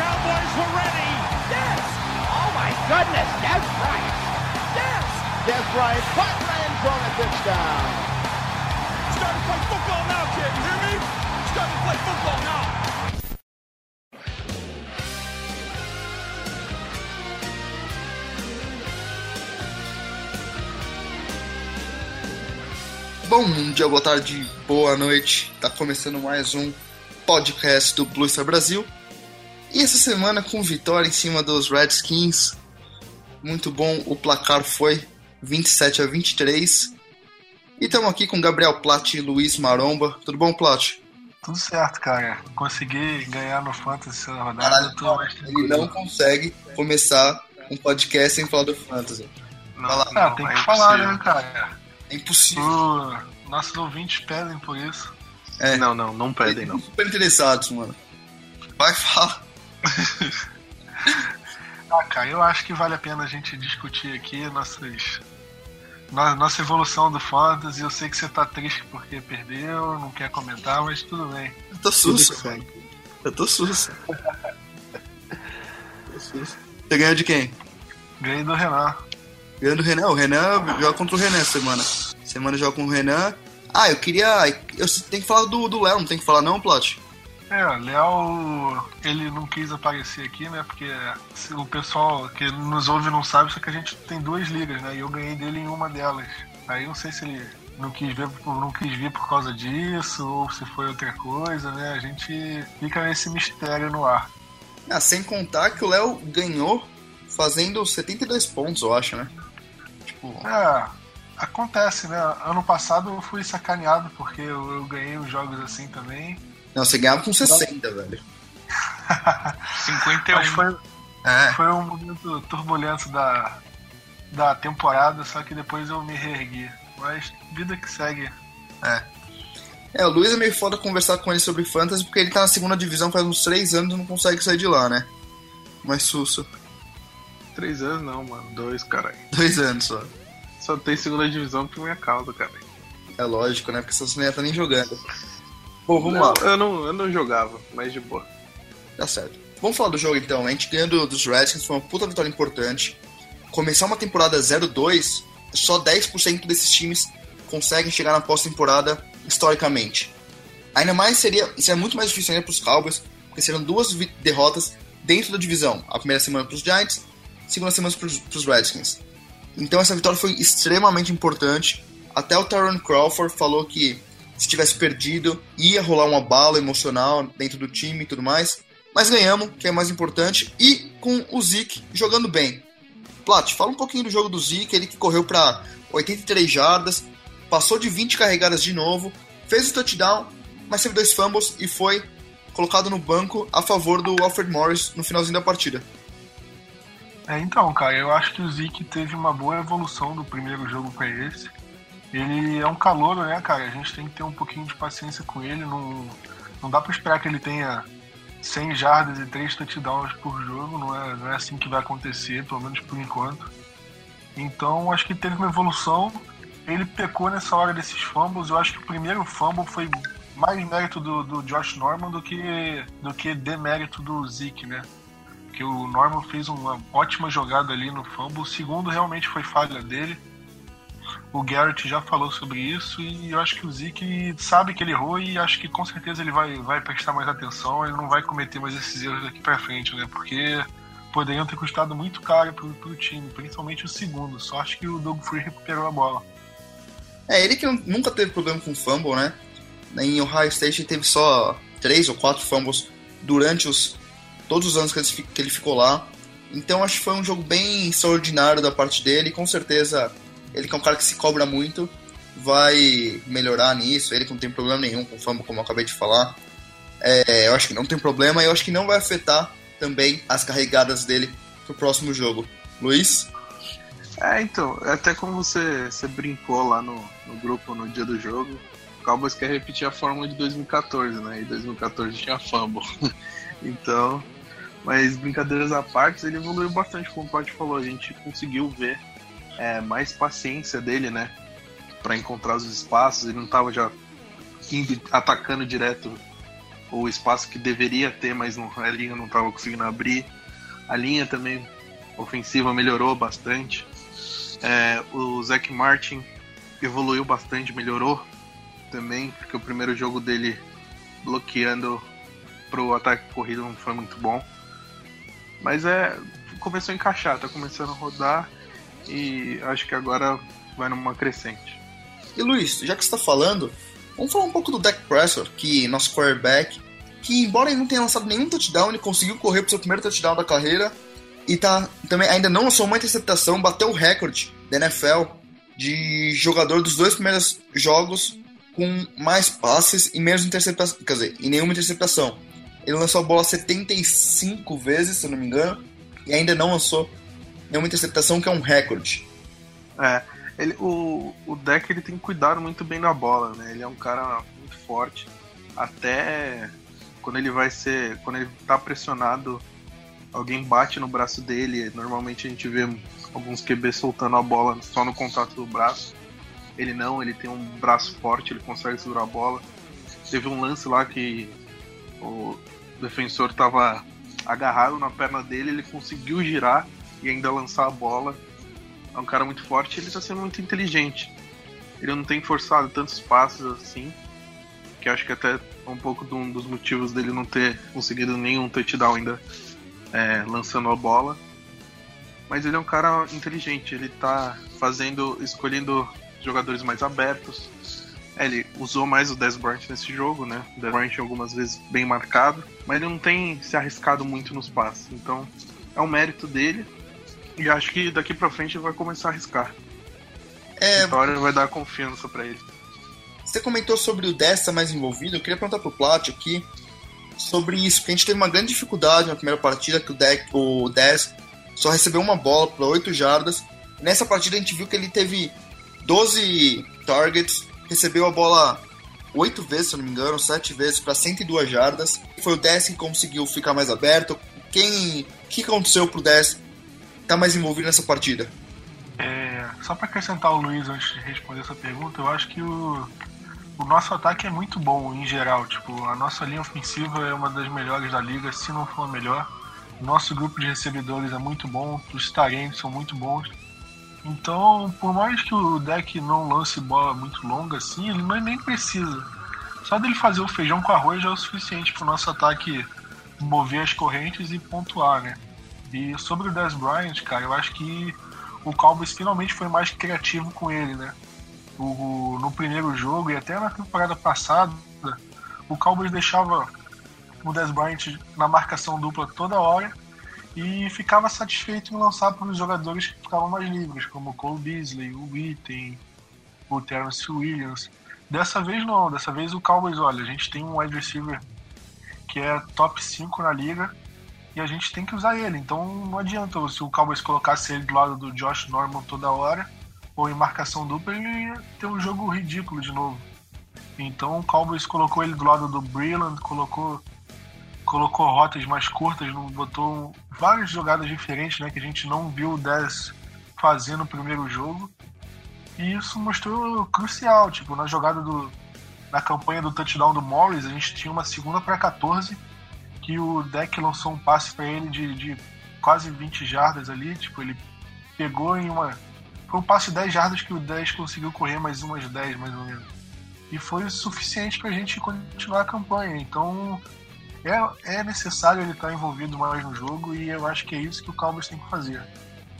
Cowboys were ready. Yes! Oh my goodness, Des Bryant! Yes! Des Bryant, the end zone, a touchdown! Starting to play football now, kid. You hear me? Starting to play football now. Bom dia, boa tarde, boa noite. Tá começando mais um podcast do Blue Star Brasil. E essa semana com vitória em cima dos Redskins. Muito bom, o placar foi 27 a 23. E estamos aqui com Gabriel Plat e Luiz Maromba. Tudo bom, Plat? Tudo certo, cara. Consegui ganhar no Fantasy essa rodada. Caralho, tô não, ele não consegue começar um podcast sem falar do Fantasy. Não, Fala. ah, tem que é falar, impossível. né, cara? É impossível. O- Nossos ouvintes pedem por isso. É, Não, não, não pedem, não. super interessados, mano. Vai falar. Ah, cara, eu acho que vale a pena a gente discutir aqui nossas. no- Nossa evolução do Fantasy. Eu sei que você tá triste porque perdeu, não quer comentar, mas tudo bem. Eu tô susto, mano. Eu tô susto. Tô susto. Você ganhou de quem? Ganhei do Renan. Ganhou do Renan. O Renan joga contra o Renan essa semana. Semana joga com o Renan. Ah, eu queria. Eu tenho que falar do do Léo, não tem que falar não, Plot? É, o Léo, ele não quis aparecer aqui, né? Porque se o pessoal que nos ouve não sabe, só que a gente tem duas ligas, né? E eu ganhei dele em uma delas. Aí eu não sei se ele não quis ver, não quis vir por causa disso, ou se foi outra coisa, né? A gente fica nesse mistério no ar. Ah, sem contar que o Léo ganhou fazendo 72 pontos, eu acho, né? Tipo, É, acontece, né? Ano passado eu fui sacaneado porque eu, eu ganhei os jogos assim também. Não, você ganhava com 60, velho. 51. Mas foi, É. Foi um momento turbulento da, da temporada, só que depois eu me reergui. Mas vida que segue. É, o Luiz é meio foda conversar com ele sobre fantasy porque ele tá na segunda divisão faz uns 3 anos e não consegue sair de lá, né? Mas susso. Três anos não, mano. Dois, caralho. Dois anos só. Só tem segunda divisão por minha causa, cara. É lógico, né? Porque essas nem tá nem jogando. Bom, vamos lá. Eu não, eu não jogava, mas de boa. Tá certo. Vamos falar do jogo então. A gente ganhando dos Redskins foi uma puta vitória importante. Começar uma temporada 0-2, só 10% desses times conseguem chegar na pós-temporada historicamente. Ainda mais seria, seria muito mais difícil ainda para os Cowboys, porque seriam duas derrotas dentro da divisão. A primeira semana para os Giants, a segunda semana para os Redskins. Então essa vitória foi extremamente importante. Até o Tyron Crawford falou que se tivesse perdido ia rolar uma bala emocional dentro do time e tudo mais. Mas ganhamos, que é mais importante, e com o Zeke jogando bem. Plat, fala um pouquinho do jogo do Zeke, ele que correu para 83 jardas, passou de 20 carregadas de novo, fez o touchdown, mas teve dois fumbles e foi colocado no banco a favor do Alfred Morris no finalzinho da partida. É, então, cara, eu acho que o Zeke teve uma boa evolução do primeiro jogo para esse. Ele é um calouro, né, cara? A gente tem que ter um pouquinho de paciência com ele. Não, não dá pra esperar que ele tenha 100 jardas e 3 touchdowns por jogo. Não é, não é assim que vai acontecer, pelo menos por enquanto. Então, acho que teve uma evolução. Ele pecou nessa hora desses fumbles. Eu acho que o primeiro fumble foi mais mérito do, do Josh Norman do que, do que demérito do Zeke, né? Porque o Norman fez uma ótima jogada ali no fumble. O segundo realmente foi falha dele. O Garrett já falou sobre isso e eu acho que o Zeke sabe que ele errou e acho que com certeza ele vai, vai prestar mais atenção. Ele não vai cometer mais esses erros daqui pra frente, né? Porque poderiam ter custado muito caro pro, pro time, principalmente o segundo. Só acho que o Doug Free recuperou a bola. É, ele que nunca teve problema com fumble, né? Em Ohio State ele teve só três ou quatro fumbles durante os todos os anos que ele, que ele ficou lá. Então acho que foi um jogo bem extraordinário da parte dele. Com certeza, ele que é um cara que se cobra muito, vai melhorar nisso. Ele que não tem problema nenhum com fumble, como eu acabei de falar. É, eu acho que não tem problema e eu acho que não vai afetar também as carregadas dele pro próximo jogo. Luiz? É, então, até como você, você brincou lá no, no grupo no dia do jogo, o Cowboys quer repetir a fórmula de 2014, né? E 2014 tinha fumble. então, mas brincadeiras à parte, ele evoluiu bastante, como o Paty falou, a gente conseguiu ver é, mais paciência dele, né? Para encontrar os espaços, ele não tava já indo, atacando direto o espaço que deveria ter, mas não, a linha não estava conseguindo abrir. A linha também ofensiva melhorou bastante. É, o Zach Martin evoluiu bastante, melhorou também, porque o primeiro jogo dele bloqueando pro ataque corrido não foi muito bom. Mas é. Começou a encaixar, tá começando a rodar e acho que agora vai numa crescente. E Luiz, já que você tá falando, vamos falar um pouco do Dak Prescott, que nosso quarterback, que embora ele não tenha lançado nenhum touchdown, ele conseguiu correr pro seu primeiro touchdown da carreira e tá também ainda não lançou uma interceptação, bateu o recorde da NFL de jogador dos dois primeiros jogos com mais passes e menos interceptação, quer dizer, e nenhuma interceptação. Ele lançou a bola 75 vezes, se eu não me engano, e ainda não lançou nenhuma interceptação, que é um recorde. É, ele, o, o deck ele tem cuidado muito bem da bola, né? Ele é um cara muito forte. Até quando ele vai ser. Quando ele tá pressionado, alguém bate no braço dele. Normalmente a gente vê alguns QB soltando a bola só no contato do braço. Ele não, ele tem um braço forte, ele consegue segurar a bola. Teve um lance lá que o defensor estava agarrado na perna dele, ele conseguiu girar e ainda lançar a bola. É um cara muito forte ele está sendo muito inteligente. Ele não tem forçado tantos passos assim, que acho que até é um pouco de um dos motivos dele não ter conseguido nenhum touchdown ainda é, lançando a bola. Mas ele é um cara inteligente, ele está fazendo, escolhendo jogadores mais abertos. É, ele usou mais o Dez Bryant nesse jogo, né? O Dez Bryant algumas vezes bem marcado, mas ele não tem se arriscado muito nos passes. Então é um mérito dele e acho que daqui pra frente ele vai começar a arriscar. É, vitória vai dar confiança para ele. Você comentou sobre o Dez estar mais envolvido. Eu queria perguntar pro Plat aqui sobre isso, porque a gente teve uma grande dificuldade na primeira partida, que o, deck, o Dez só recebeu uma bola para 8 jardas. Nessa partida a gente viu que ele teve 12 targets, recebeu a bola 8 vezes, se não me engano, 7 vezes para 102 jardas. Foi o Dez que conseguiu ficar mais aberto. Quem, o que aconteceu pro Dez estar mais envolvido nessa partida? É, só para acrescentar o Luiz antes de responder essa pergunta, eu acho que o, o nosso ataque é muito bom em geral. Tipo, a nossa linha ofensiva é uma das melhores da liga, se não for a melhor. Nosso grupo de recebedores é muito bom, os tarentes são muito bons. Então, por mais que o deck não lance bola muito longa assim, ele não, nem precisa. Só dele fazer o feijão com arroz já é o suficiente para o nosso ataque mover as correntes e pontuar, né? E sobre o Dez Bryant, cara, eu acho que o Cowboys finalmente foi mais criativo com ele, né? O, no primeiro jogo e até na temporada passada, o Cowboys deixava o Dez Bryant na marcação dupla toda hora e ficava satisfeito em lançar para os jogadores que ficavam mais livres, como o Cole Beasley, o Witten, o Terrence Williams. Dessa vez não, dessa vez o Cowboys, olha, a gente tem um wide receiver que é top 5 na liga e a gente tem que usar ele. Então não adianta se o Cowboys colocasse ele do lado do Josh Norman toda hora ou em marcação dupla, ele ia ter um jogo ridículo de novo. Então o Cowboys colocou ele do lado do Breland, colocou colocou rotas mais curtas, botou várias jogadas diferentes, né, que a gente não viu o 10 fazer no primeiro jogo. E isso mostrou crucial, tipo, na jogada do na campanha do touchdown do Morris, a gente tinha uma segunda para 14 que o deck lançou um passe para ele de, de quase 20 jardas ali, tipo, ele pegou em uma foi um passe de 10 jardas que o 10 conseguiu correr mais umas 10 mais ou menos. E foi o suficiente pra gente continuar a campanha. Então, é, é necessário ele estar envolvido mais no jogo e eu acho que é isso que o Cowboys tem que fazer.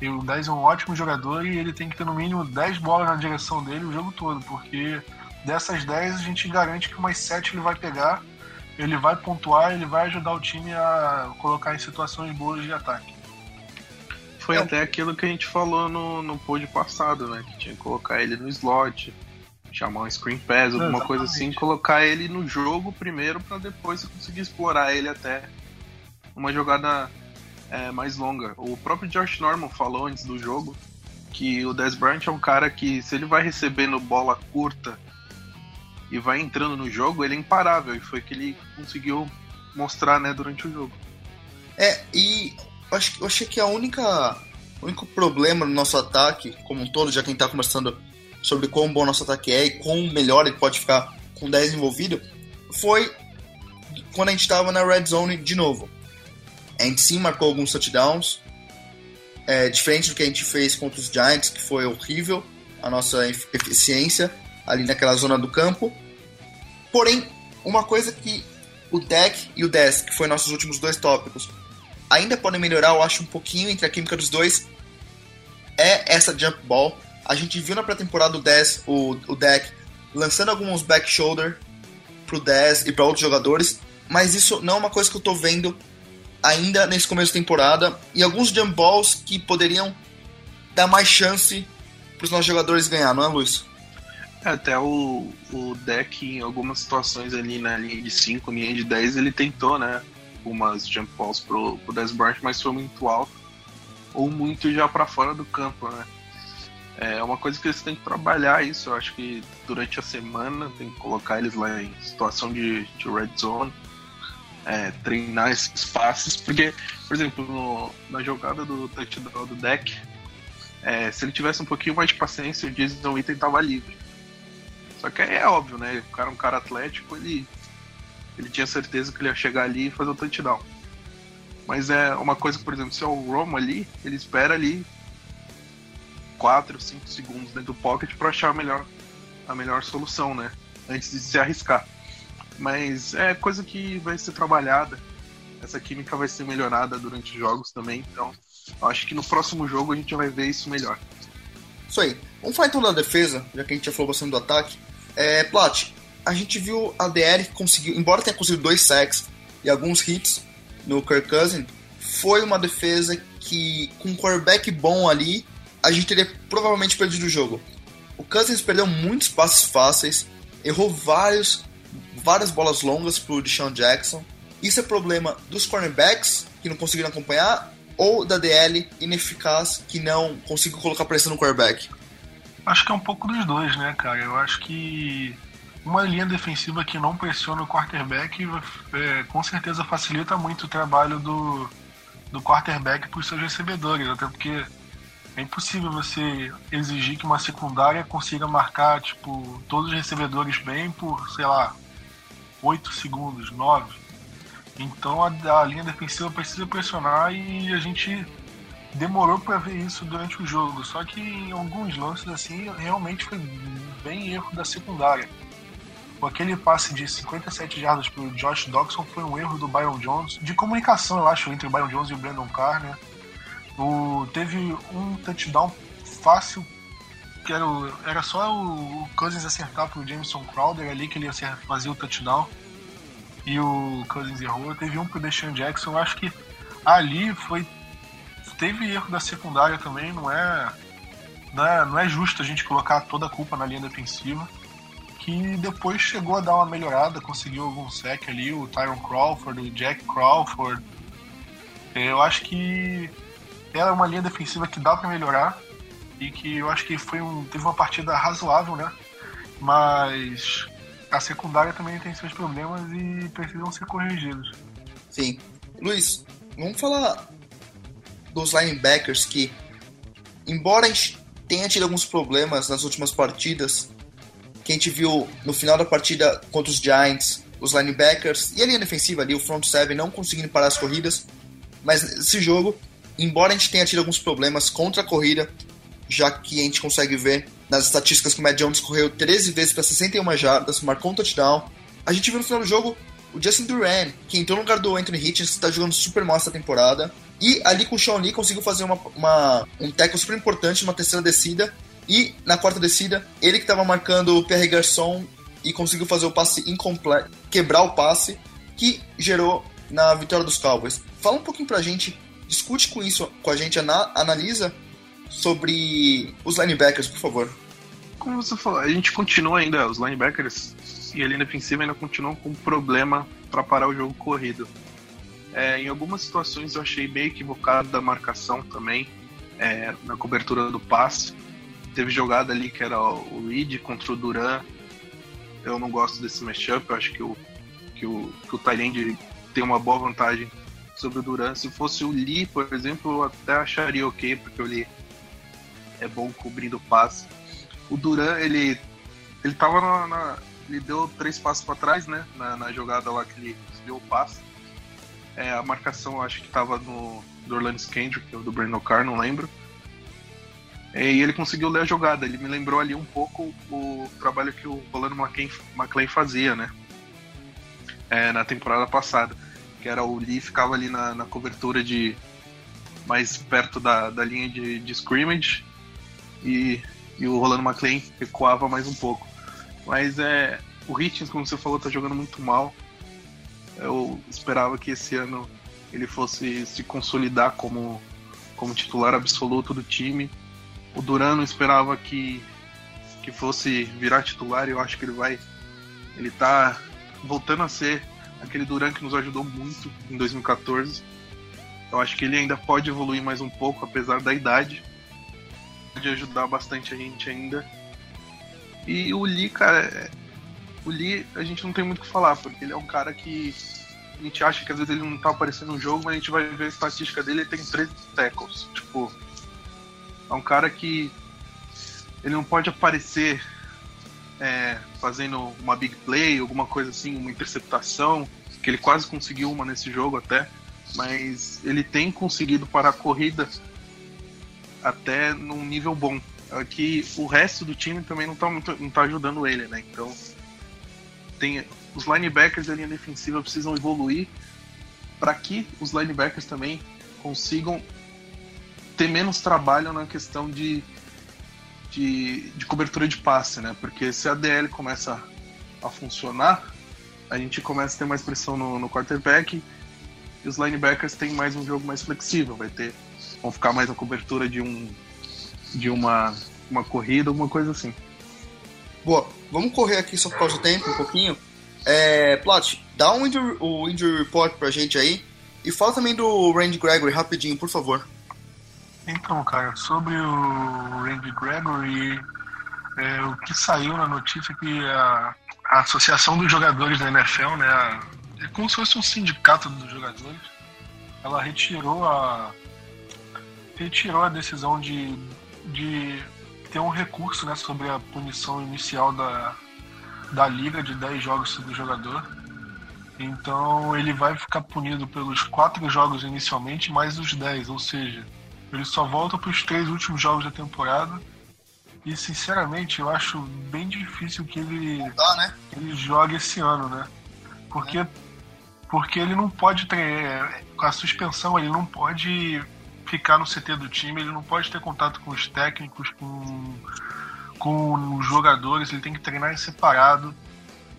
E o 10 é um ótimo jogador e ele tem que ter no mínimo 10 bolas na direção dele o jogo todo, porque dessas 10 a gente garante que umas 7 ele vai pegar, ele vai pontuar, ele vai ajudar o time a colocar em situações boas de ataque. Foi É. até aquilo que a gente falou no, no pod passado, né? Que tinha que colocar ele no slot, chamar um screen pass, alguma coisa assim, colocar ele no jogo primeiro pra depois você conseguir explorar ele até uma jogada é, mais longa. O próprio Josh Norman falou antes do jogo que o Des Bryant é um cara que, se ele vai recebendo bola curta e vai entrando no jogo, ele é imparável. E foi que ele conseguiu mostrar né, durante o jogo. É, e acho, eu achei que a única. O único problema no nosso ataque, como um todo, já quem está conversando sobre quão bom nosso ataque é e quão melhor ele pode ficar com 10 envolvido, foi quando a gente estava na red zone de novo. A gente sim marcou alguns touchdowns, é, diferente do que a gente fez contra os Giants, que foi horrível a nossa eficiência ali naquela zona do campo. Porém, uma coisa que o deck e o desk, que foi nossos últimos dois tópicos, ainda podem melhorar, eu acho, um pouquinho entre a química dos dois, é essa jump ball. A gente viu na pré-temporada o, Des, o, o deck lançando alguns back shoulder pro Des e para outros jogadores, mas isso não é uma coisa que eu tô vendo ainda nesse começo de temporada e alguns jump balls que poderiam dar mais chance para os nossos jogadores ganhar, não é, Luiz? Até o, o deck, em algumas situações ali na linha de 5, linha de 10, ele tentou, né? Umas jump balls pro, pro Bryant, mas foi muito alto ou muito já para fora do campo, né? É uma coisa que eles têm que trabalhar isso. Eu acho que durante a semana tem que colocar eles lá em situação de, de red zone é, treinar esses passes, porque, por exemplo, no, na jogada do touchdown do deck, é, se ele tivesse um pouquinho mais de paciência, o Jason Witten tava livre. Só que é óbvio, né? O cara é um cara atlético, ele, ele tinha certeza que ele ia chegar ali e fazer o touchdown. Mas é uma coisa, por exemplo, se é o Romo ali, ele espera ali 4, 5 segundos dentro do pocket para achar a melhor, a melhor solução, né? Antes de se arriscar. Mas é coisa que vai ser trabalhada. Essa química vai ser melhorada durante os jogos também. Então, acho que no próximo jogo a gente vai ver isso melhor. Isso aí. Vamos falar então da defesa, já que a gente já falou bastante do ataque. É, Plat, a gente viu a DR conseguiu, embora tenha conseguido dois sacks e alguns hits no Kirk Cousins, foi uma defesa que, com um quarterback bom ali, a gente teria provavelmente perdido o jogo. O Cousins perdeu muitos passes fáceis, errou vários várias bolas longas pro Deshaun Jackson. Isso é problema dos cornerbacks, que não conseguiram acompanhar, ou da DL ineficaz, que não conseguiu colocar pressão no quarterback? Acho que é um pouco dos dois, né, cara? Eu acho que uma linha defensiva que não pressiona o quarterback é, com certeza facilita muito o trabalho do, do quarterback para os seus recebedores, até porque é impossível você exigir que uma secundária consiga marcar tipo todos os recebedores bem por, sei lá, 8 segundos, 9. Então a, a linha defensiva precisa pressionar e a gente demorou para ver isso durante o jogo. Só que em alguns lances assim realmente foi bem erro da secundária. Aquele passe de 57 jardas para o Josh Dobson foi um erro do Byron Jones, de comunicação, eu acho, entre o Byron Jones e o Brandon Carr, né? O, teve um touchdown fácil que era, o, era só o, Cousins acertar pro Jameson Crowder ali que ele ia fazer o touchdown. E o Cousins errou. Teve um pro Deshaun Jackson. Eu acho que ali foi. Teve erro da secundária também, não é, não é. Não é justo a gente colocar toda a culpa na linha defensiva. Que depois chegou a dar uma melhorada, conseguiu algum sec ali, o Tyron Crawford, o Jack Crawford. Eu acho que era uma linha defensiva que dá para melhorar e que eu acho que foi um, teve uma partida razoável, né? Mas a secundária também tem seus problemas e precisam ser corrigidos. Sim. Luiz, vamos falar dos linebackers que, embora a gente tenha tido alguns problemas nas últimas partidas, que a gente viu no final da partida contra os Giants, os linebackers e a linha defensiva ali, o front seven não conseguindo parar as corridas, mas nesse jogo, embora a gente tenha tido alguns problemas contra a corrida, já que a gente consegue ver nas estatísticas que o Matt Jones correu 13 vezes para 61 jardas, marcou um touchdown. A gente viu no final do jogo o Justin Duran, que entrou no lugar do Anthony Hitchens, que está jogando super mal essa temporada. E ali com o Sean Lee conseguiu fazer uma, uma, um tackle super importante numa terceira descida. E na quarta descida, ele que estava marcando o Pierre Garçon e conseguiu fazer o passe incompleto, quebrar o passe, que gerou na vitória dos Cowboys. Fala um pouquinho pra gente, discute com isso com a gente, analisa sobre os linebackers, por favor. Como você falou, a gente continua ainda, os linebackers e a linha defensiva ainda continuam com problema para parar o jogo corrido. É, em algumas situações eu achei meio equivocado da marcação também, é, na cobertura do passe. Teve jogada ali que era o Reed contra o Duran. Eu não gosto desse matchup, eu acho que o, que o, que o tem uma boa vantagem sobre o Duran. Se fosse o Lee, por exemplo, eu até acharia ok, porque o Lee é bom cobrindo o passe. O Duran, ele, ele tava na, na ele deu três passos para trás, né? Na, na, jogada lá que ele deu o passe. É, a marcação acho que estava no do Orlando Kendrick, ou do Brandon Carr, não lembro. É, e ele conseguiu ler a jogada. Ele me lembrou ali um pouco o trabalho que o Rolando McClain fazia, né? É, na temporada passada. Que era o Lee ficava ali na, na cobertura de mais perto da, da linha de, de scrimmage e, e o Rolando McClain recuava mais um pouco. Mas é, o Hitchens, como você falou, tá jogando muito mal. Eu esperava que esse ano ele fosse se consolidar como, como titular absoluto do time. O Durano esperava que, que fosse virar titular e eu acho que ele vai. Ele tá voltando a ser aquele Duran que nos ajudou muito em 2014. Eu acho que ele ainda pode evoluir mais um pouco, apesar da idade. Pode ajudar bastante a gente ainda. E o Lee, cara, é, o Lee a gente não tem muito o que falar, porque ele é um cara que a gente acha que às vezes ele não tá aparecendo no jogo, mas a gente vai ver a estatística dele, ele tem 13 tackles. Tipo, é um cara que ele não pode aparecer é, fazendo uma big play, alguma coisa assim, uma interceptação, que ele quase conseguiu uma nesse jogo até, mas ele tem conseguido parar a corrida até num nível bom. É que o resto do time também não tá, muito, não tá ajudando ele, né? Então tem os linebackers da linha defensiva precisam evoluir para que os linebackers também consigam ter menos trabalho na questão de, de, de, cobertura de passe, né? Porque se a DL começa a funcionar, a gente começa a ter mais pressão no, no quarterback e os linebackers têm mais um jogo mais flexível, vai ter vão ficar mais na cobertura de um de uma uma corrida, alguma coisa assim. Boa, vamos correr aqui só por causa do tempo um pouquinho. É, Plot, dá um injury, o injury report pra gente aí. E fala também do Randy Gregory, rapidinho, por favor. Então, cara, sobre o Randy Gregory, é, o que saiu na notícia é que a, a Associação dos Jogadores da NFL, né, a, é como se fosse um sindicato dos jogadores, ela retirou a retirou a decisão de, de ter um recurso né, sobre a punição inicial da, da liga de 10 jogos do jogador. Então ele vai ficar punido pelos 4 jogos inicialmente, mais os 10, ou seja, ele só volta para os três últimos jogos da temporada. E sinceramente eu acho bem difícil que ele, tá, né? ele jogue esse ano, né? Porque, é. porque ele não pode ter. Com a suspensão, ele não pode ficar no CT do time, ele não pode ter contato com os técnicos, com com os jogadores, ele tem que treinar em separado.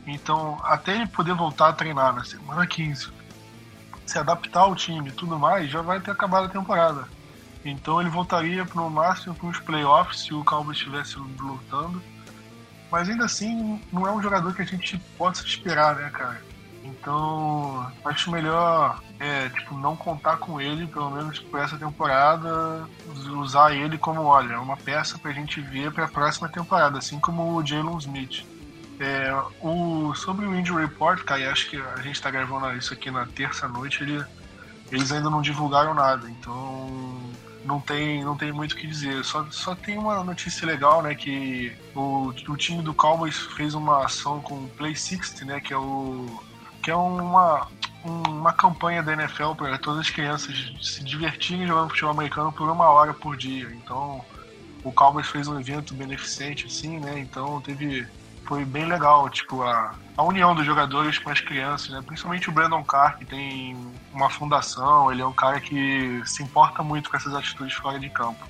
Então, até ele poder voltar a treinar na semana 15, se adaptar ao time e tudo mais, já vai ter acabado a temporada. Então ele voltaria no máximo para os playoffs se o Cowboys estivesse lutando. Mas ainda assim, não é um jogador que a gente possa esperar, né, cara? Então, acho melhor é, tipo, não contar com ele, pelo menos por essa temporada, usar ele como, olha, uma peça pra gente ver pra próxima temporada, assim como o Jalen Smith. É, o, sobre o Injury Report, cara, acho que a gente tá gravando isso aqui na terça-noite, ele, eles ainda não divulgaram nada, então não tem, não tem muito o que dizer. Só, só tem uma notícia legal, né? Que o, o time do Cowboys fez uma ação com o Play 60, né? Que é o que é uma, uma campanha da NFL para todas as crianças se divertirem jogando futebol americano por uma hora por dia. Então, o Cowboys fez um evento beneficente, assim, né? Então, teve. Foi bem legal, tipo, a, a união dos jogadores com as crianças, né? Principalmente o Brandon Carr, que tem uma fundação, ele é um cara que se importa muito com essas atitudes fora de campo.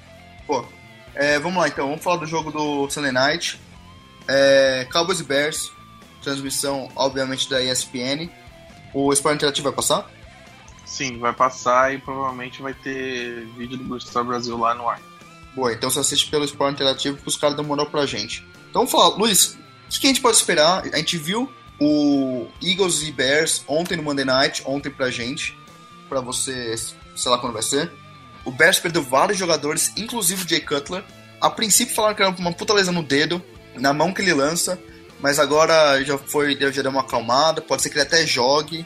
Pô, é, vamos lá então, vamos falar do jogo do Sunday Night. É, Cowboys e Bears, transmissão, obviamente, da ESPN. O Esporte Interativo vai passar? Sim, vai passar e provavelmente vai ter vídeo do Gustavo Brasil lá no ar. Boa, então você assiste pelo Esporte Interativo que os caras demoraram pra gente. Então falar, Luiz, o que a gente pode esperar? A gente viu o Eagles e Bears ontem no Monday Night, ontem pra gente. para você, sei lá quando vai ser. O Bears perdeu vários jogadores, inclusive o Jay Cutler. A princípio falaram que era uma puta lesão no dedo, na mão que ele lança, mas agora já foi, já deu uma acalmada, pode ser que ele até jogue,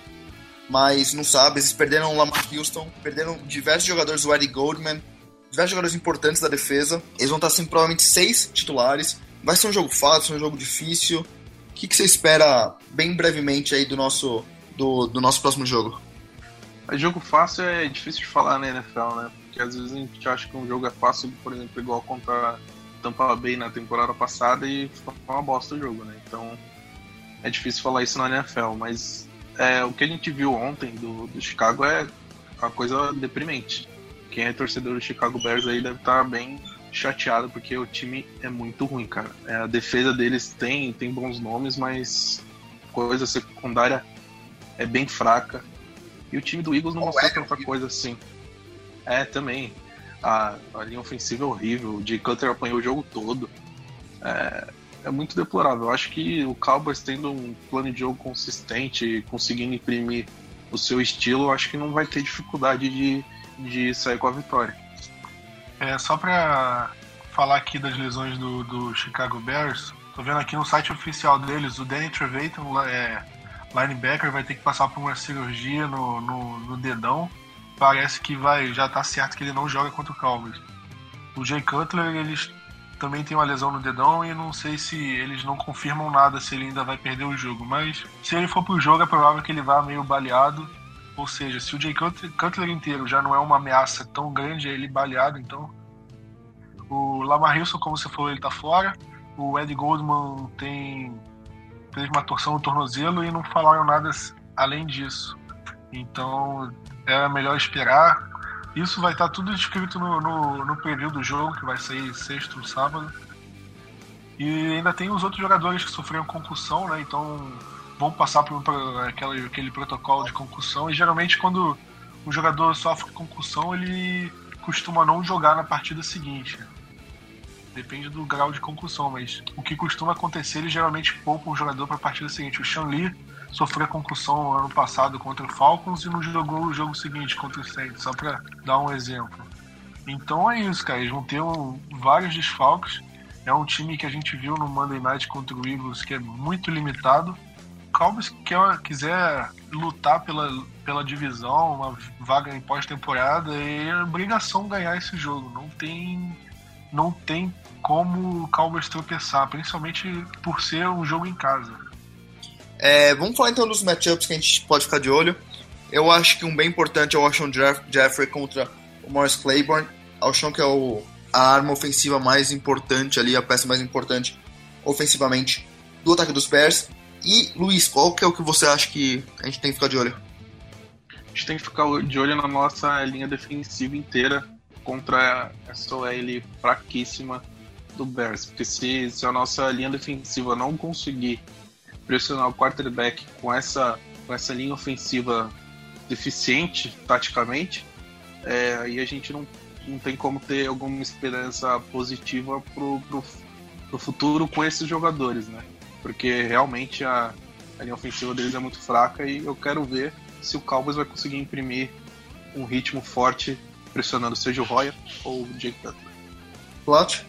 mas não sabe. Eles perderam o Lamar Houston, perderam diversos jogadores, o Eddie Goldman, diversos jogadores importantes da defesa. Eles vão estar sem provavelmente seis titulares. Vai ser um jogo fácil, um jogo difícil. O que, que você espera bem brevemente aí do nosso, do, do nosso próximo jogo? É, jogo fácil é difícil de falar na NFL, né? Porque às vezes a gente acha que um jogo é fácil, por exemplo, igual contra Tampa Bay na temporada passada e foi uma bosta o jogo, né? Então é difícil falar isso na NFL, mas é, o que a gente viu ontem do, do Chicago é uma coisa deprimente. Quem é torcedor do Chicago Bears aí deve estar bem chateado porque o time é muito ruim, cara. É, a defesa deles tem, tem bons nomes, mas coisa secundária é bem fraca. E o time do Eagles não mostrou tanta coisa assim. É, também. A, a linha ofensiva é horrível. O Jay Cutler apanhou o jogo todo. É, é muito deplorável. Eu acho que o Cowboys tendo um plano de jogo consistente, conseguindo imprimir o seu estilo, eu acho que não vai ter dificuldade de, de sair com a vitória. É, só pra falar aqui das lesões do, do Chicago Bears, tô vendo aqui no site oficial deles, o Danny Trevathan, é, linebacker, vai ter que passar por uma cirurgia no, no, no dedão. Parece que vai já tá certo que ele não joga contra o Cowboys. O Jay Cutler, eles também tem uma lesão no dedão e não sei se eles não confirmam nada se ele ainda vai perder o jogo. Mas se ele for pro jogo, é provável que ele vá meio baleado. Ou seja, se o Jay Cutler inteiro já não é uma ameaça tão grande, é ele baleado, então. O Lamar Wilson, como você falou, ele tá fora. O Ed Goldman tem teve uma torção no tornozelo e não falaram nada além disso. Então era melhor esperar isso vai estar tudo escrito no, no, no preview do jogo, que vai sair sexto, sábado. E ainda tem os outros jogadores que sofreram concussão, né? Então vão passar por, por aquele, aquele protocolo de concussão. E geralmente quando o jogador sofre concussão, ele costuma não jogar na partida seguinte. Depende do grau de concussão, mas o que costuma acontecer, ele geralmente poupa o jogador para a partida seguinte. O Lee sofreu a concussão ano passado contra o Falcons e não jogou o jogo seguinte contra o Saints, só para dar um exemplo. Então é isso, cara. Eles vão ter um, vários desfalques. É um time que a gente viu no Monday Night contra o Eagles que é muito limitado. Cowboys quer, quiser lutar pela, pela divisão, uma vaga em pós-temporada, é obrigação ganhar esse jogo. Não tem, não tem como o Cowboys tropeçar, principalmente por ser um jogo em casa. É, vamos falar então dos matchups que a gente pode ficar de olho. Eu acho que um bem importante é o Alshon Jeffrey contra o Morris Claiborne. Alshon que é o, a arma ofensiva mais importante ali, a peça mais importante ofensivamente do ataque dos Bears. E, Luiz, qual que é o que você acha que a gente tem que ficar de olho? A gente tem que ficar de olho na nossa linha defensiva inteira contra essa OL fraquíssima do Bears. Porque se, se a nossa linha defensiva não conseguir pressionar o quarterback com essa, com essa linha ofensiva deficiente taticamente, é, aí a gente não, não tem como ter alguma esperança positiva pro, pro, pro futuro com esses jogadores, né? Porque realmente a, a linha ofensiva deles é muito fraca e eu quero ver se o Cowboys vai conseguir imprimir um ritmo forte pressionando seja o Roya ou o Jake Cutler. Plot?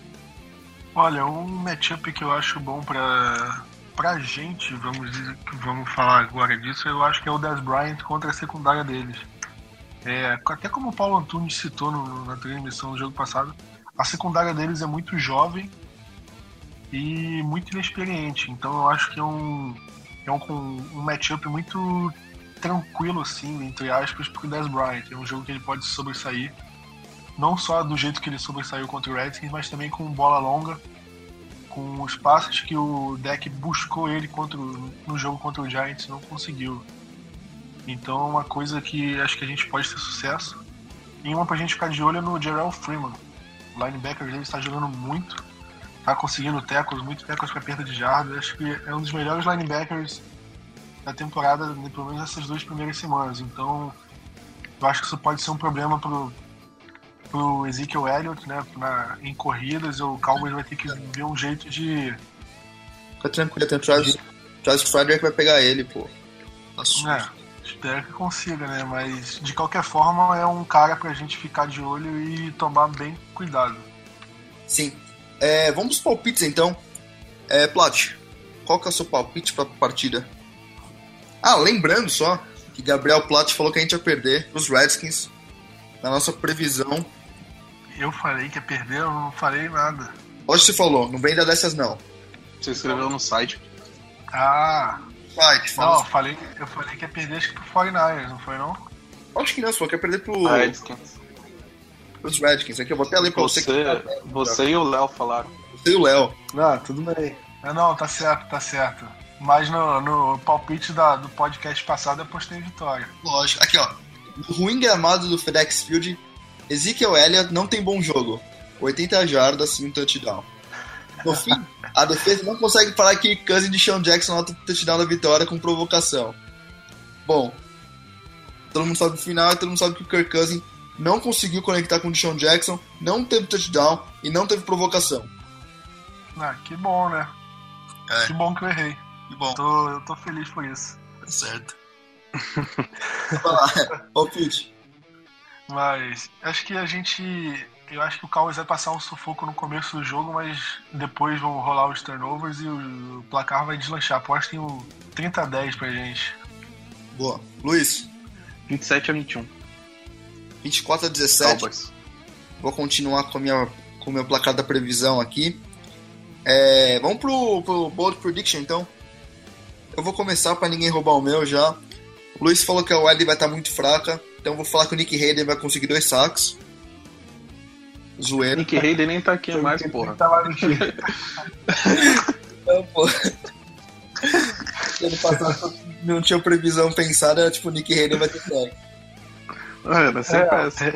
Olha, um matchup que eu acho bom para pra gente, vamos, dizer, vamos falar agora disso, eu acho que é o Dez Bryant contra a secundária deles. É, até como o Paulo Antunes citou no, na transmissão do jogo passado, a secundária deles é muito jovem e muito inexperiente. Então eu acho que é um, é um, um matchup muito tranquilo, assim, entre aspas, pro Dez Bryant. É um jogo que ele pode sobressair. Não só do jeito que ele sobressaiu contra o Redskins, mas também com bola longa com os passes que o deck buscou ele contra, no jogo contra o Giants não conseguiu. Então é uma coisa que acho que a gente pode ter sucesso. E uma pra gente ficar de olho é no Gerald Freeman. O linebacker dele está jogando muito, está conseguindo tackles, muito tackles para perda de jardas. Acho que é um dos melhores linebackers da temporada, pelo menos essas duas primeiras semanas. Então eu acho que isso pode ser um problema pro, pro Ezekiel Elliott, né, na, em corridas, o Cowboys vai ter que ver um jeito de. Fica tranquilo, tem o Travis, Travis Frederick vai pegar ele, pô. É. Espero que consiga, né? Mas de qualquer forma é um cara pra gente ficar de olho e tomar bem cuidado. Sim. É, vamos para palpites então. É, Plat, qual que é o seu palpite para a partida? Ah, lembrando só que Gabriel Plat falou que a gente ia perder os Redskins na nossa previsão. Eu falei que ia perder, eu não falei nada. Hoje você falou, não vem dar dessas não. Você escreveu no site. Ah, Site, não, fala. eu falei, eu falei que ia perder acho que pro 49ers, não foi não? Acho que não, você falou que ia perder pro, Redskins. pros Redskins. Aqui eu vou até ler pra você. Você, que- você e o Léo falaram. Você e o Léo. Ah, tudo bem. Ah, não, tá certo, tá certo. Mas no, no palpite da, do podcast passado eu postei vitória. Lógico. Aqui, ó. No ruim gramado do FedEx Field, Ezekiel Elliott não tem bom jogo. 80 jardas e um touchdown. No fim, a defesa não consegue parar que Cousin de Sean Jackson nota o touchdown da vitória com provocação. Bom, todo mundo sabe o final e todo mundo sabe que o Kirk Cousin não conseguiu conectar com o Deshaun Jackson, não teve touchdown e não teve provocação. Ah, que bom, né? É. Que bom que eu errei. Que bom, Tô, eu tô feliz por isso. tá certo. Vai lá, palpite. Mas acho que a gente. Eu acho que o Cowboys vai passar um sufoco no começo do jogo, mas depois vão rolar os turnovers e o, placar vai deslanchar. Apostem o 30 a 10 pra gente. Boa. Luiz, 27 a 21. 24 a 17. Cowboys. Vou continuar com, a minha, com o meu placar da previsão aqui. É, vamos pro, pro Bold Prediction, então. Eu vou começar para ninguém roubar o meu já. O Luiz falou que a OL vai estar muito fraca, então eu vou falar que o Nick Hayden vai conseguir dois sacks. Zoeira. Nick Hayden nem tá aqui mais, porra. Tá lá no time. Não, pô. Ano passado não tinha previsão pensada, era tipo, o Nick Hayden vai ter sack. Ah, Era sempre É, essa.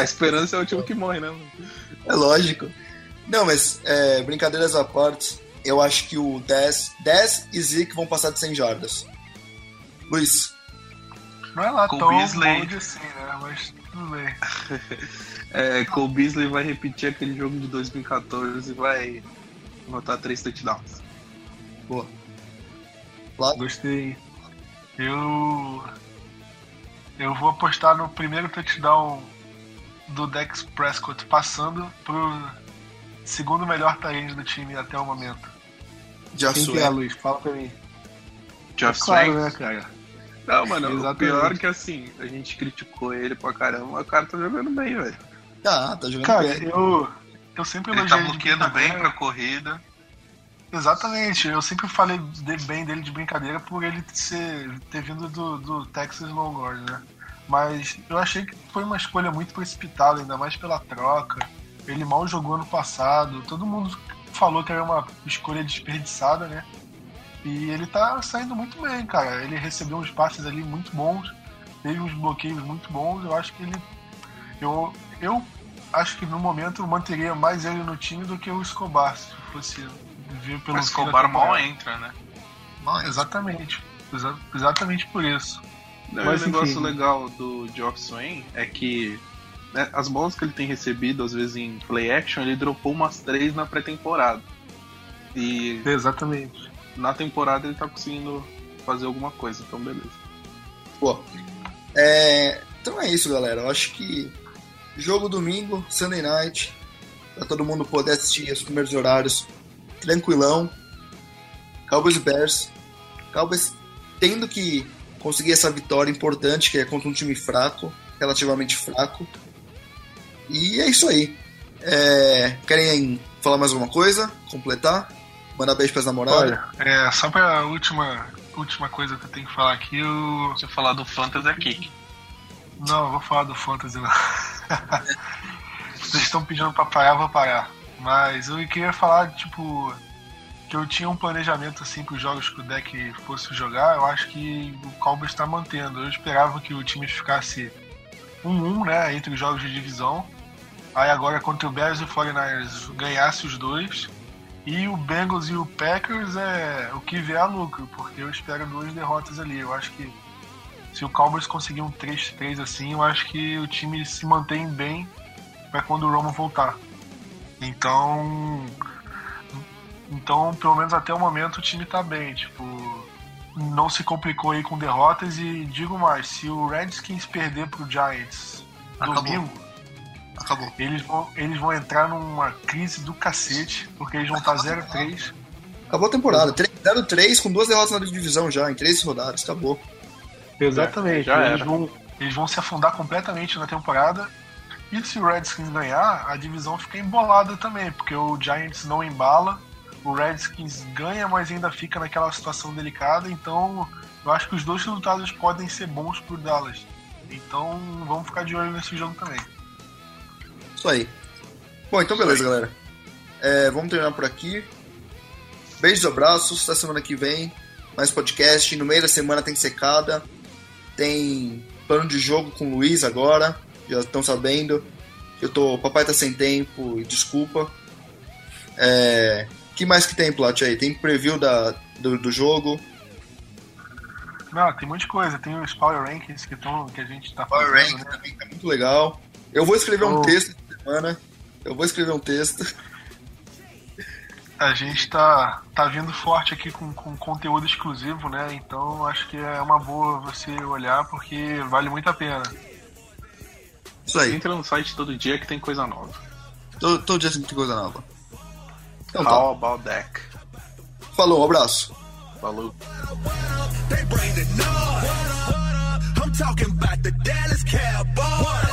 A esperança é o time que morre, né? mano? É lógico. Não, mas é, brincadeiras à parte, eu acho que o 10, 10 e Zeke vão passar de 100 jardas. Luiz, Não é lá Com tão Beasley. bold assim, né? Mas tudo bem. É, Cole Beasley vai repetir aquele jogo de 2014 e vai anotar três touchdowns. boa. Gostei. Eu. Eu vou apostar no primeiro touchdown do Dex Prescott passando pro segundo melhor talento do time até o momento. Já Quem que é, Luiz? Fala pra mim. Jeff claro, Swain. né, cara? Não, mano, o Exatamente. pior é que assim, a gente criticou ele pra caramba, mas o cara tá jogando bem, velho. Ah, tá jogando Cara, bem. eu. Eu sempre Ele tá bloqueando bem pra corrida. Exatamente, eu sempre falei de- bem dele de brincadeira por ele ser, ter vindo do, do Texas Longhorns, né? Mas eu achei que foi uma escolha muito precipitada, ainda mais pela troca. Ele mal jogou no passado, todo mundo falou que era uma escolha desperdiçada, né? E ele tá saindo muito bem, cara. Ele recebeu uns passes ali muito bons, teve uns bloqueios muito bons. Eu acho que ele. Eu, eu acho que no momento eu manteria mais ele no time do que o Escobar, se fosse ver pelo O Escobar mal entra, né? Mas, Exatamente. Exa- exatamente por isso. Não, Mas, o negócio enfim. legal do Geoff Swain é que né, as bolas que ele tem recebido, às vezes em play action, ele dropou umas três na pré-temporada. E Exatamente. Na temporada ele tá conseguindo fazer alguma coisa, então beleza. pô. É, então é isso, galera. Eu acho que jogo domingo, Sunday Night, pra todo mundo poder assistir os primeiros horários tranquilão. Cowboys Bears. Cowboys tendo que conseguir essa vitória importante, que é contra um time fraco, relativamente fraco. E é isso aí. É, querem falar mais alguma coisa? Completar? Mandar beijo pras namoradas? Olha, é, só pra última, última coisa que eu tenho que falar aqui, eu. Eu falar do Fantasy kick. Não, eu vou falar do Fantasy não. Vocês estão pedindo pra parar, eu vou parar. Mas eu queria falar, tipo, que eu tinha um planejamento assim para os jogos que o deck fosse jogar. Eu acho que o Cowboys está mantendo. Eu esperava que o time ficasse 1-1, né, entre os jogos de divisão. Aí agora contra o Bears e o 49ers ganhasse os dois. E o Bengals e o Packers é o que vier a lucro, porque eu espero duas derrotas ali. Eu acho que se o Cowboys conseguir um 3-3 assim, eu acho que o time se mantém bem para quando o Romo voltar. Então, então pelo menos até o momento o time tá bem, tipo, não se complicou aí com derrotas e digo mais, se o Redskins perder pro Giants Acabou. domingo, Acabou. eles vão, eles vão entrar numa crise do cacete, porque eles vão estar 0-3. Acabou a temporada. 0-3 com duas derrotas na divisão já, em três rodadas. Acabou. Exatamente. Já eles, vão, eles vão se afundar completamente na temporada. E se o Redskins ganhar, a divisão fica embolada também, porque o Giants não embala, o Redskins ganha, mas ainda fica naquela situação delicada. Então, eu acho que os dois resultados podem ser bons pro Dallas. Então, vamos ficar de olho nesse jogo também. Isso aí. Bom, então beleza, galera. É, vamos terminar por aqui. Beijos, abraços. Até semana que vem. Mais podcast. No meio da semana tem secada. Tem plano de jogo com o Luiz agora. Já estão sabendo. Eu tô. Papai tá sem tempo e desculpa. É. que mais que tem, Plat, aí? Tem preview da, do, do jogo. Não, tem muita coisa. Tem os Power Rankings que, tão, que a gente tá Power fazendo, Rank né? também tá muito legal. Eu vou escrever um Oh. texto essa semana. Eu vou escrever um texto. A gente tá, tá vindo forte aqui com, com conteúdo exclusivo, né? Então acho que é uma boa você olhar porque vale muito a pena. Isso aí. Entra no site todo dia que tem coisa nova. Todo, todo dia tem coisa nova. Então tá. How about that? Falou, um abraço. Falou. Talking about the Dallas Cowboys.